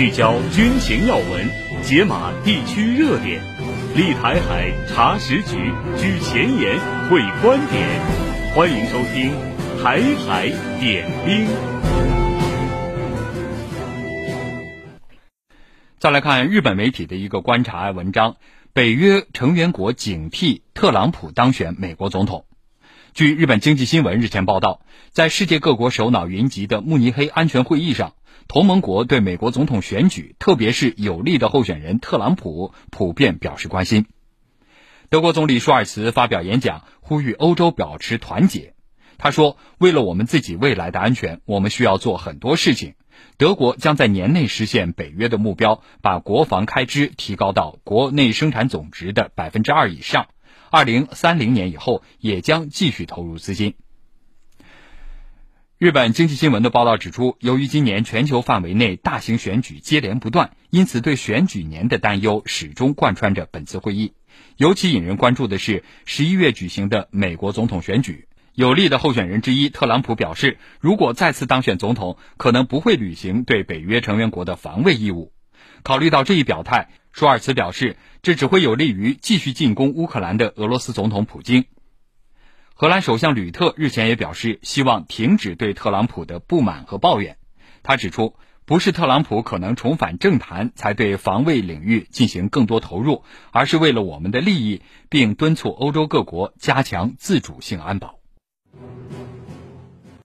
聚焦军情要闻，解码地区热点，立台海查实局，举前沿会观点。欢迎收听《台海点兵》。再来看日本媒体的一个观察文章：北约成员国警惕特朗普当选美国总统。据日本经济新闻日前报道，在世界各国首脑云集的慕尼黑安全会议上，同盟国对美国总统选举，特别是有利的候选人特朗普，普遍表示关心。德国总理舒尔茨发表演讲，呼吁欧洲保持团结。他说：“为了我们自己未来的安全，我们需要做很多事情。德国将在年内实现北约的目标，把国防开支提高到国内生产总值的百分之二以上。”二零三零年以后，也将继续投入资金。日本经济新闻的报道指出，由于今年全球范围内大型选举接连不断，因此对选举年的担忧始终贯穿着本次会议。尤其引人关注的是，十一月举行的美国总统选举，有力的候选人之一特朗普表示，如果再次当选总统，可能不会履行对北约成员国的防卫义务。考虑到这一表态，舒尔茨表示，这只会有利于继续进攻乌克兰的俄罗斯总统普京。荷兰首相吕特日前也表示，希望停止对特朗普的不满和抱怨。他指出，不是特朗普可能重返政坛才对防卫领域进行更多投入，而是为了我们的利益，并敦促欧洲各国加强自主性安保。